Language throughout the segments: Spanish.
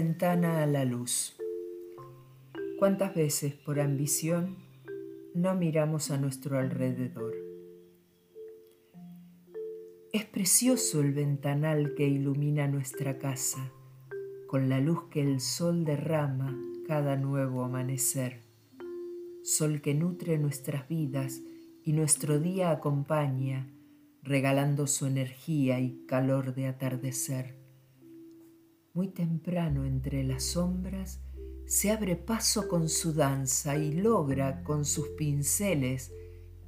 ventana a la luz. ¿Cuántas veces por ambición no miramos a nuestro alrededor? Es precioso el ventanal que ilumina nuestra casa con la luz que el sol derrama cada nuevo amanecer. Sol que nutre nuestras vidas y nuestro día acompaña, regalando su energía y calor de atardecer. Muy temprano entre las sombras se abre paso con su danza y logra con sus pinceles,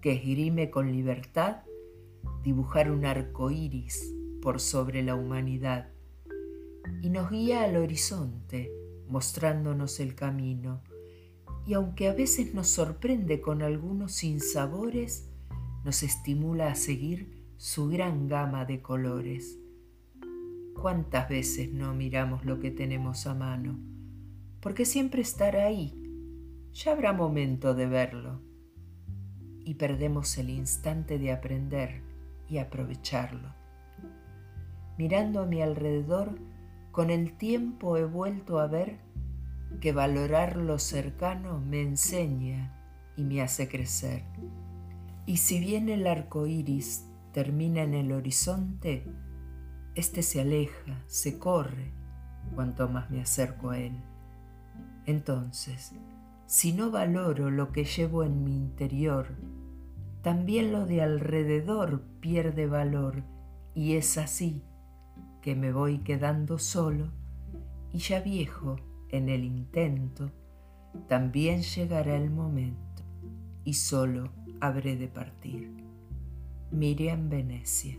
que esgrime con libertad, dibujar un arco iris por sobre la humanidad y nos guía al horizonte, mostrándonos el camino. Y aunque a veces nos sorprende con algunos sinsabores, nos estimula a seguir su gran gama de colores. ¿Cuántas veces no miramos lo que tenemos a mano? Porque siempre estará ahí. Ya habrá momento de verlo. Y perdemos el instante de aprender y aprovecharlo. Mirando a mi alrededor, con el tiempo he vuelto a ver que valorar lo cercano me enseña y me hace crecer. Y si bien el arco iris termina en el horizonte, este se aleja, se corre cuanto más me acerco a él. Entonces, si no valoro lo que llevo en mi interior, también lo de alrededor pierde valor y es así que me voy quedando solo y ya viejo en el intento, también llegará el momento y solo habré de partir. Miriam Venecia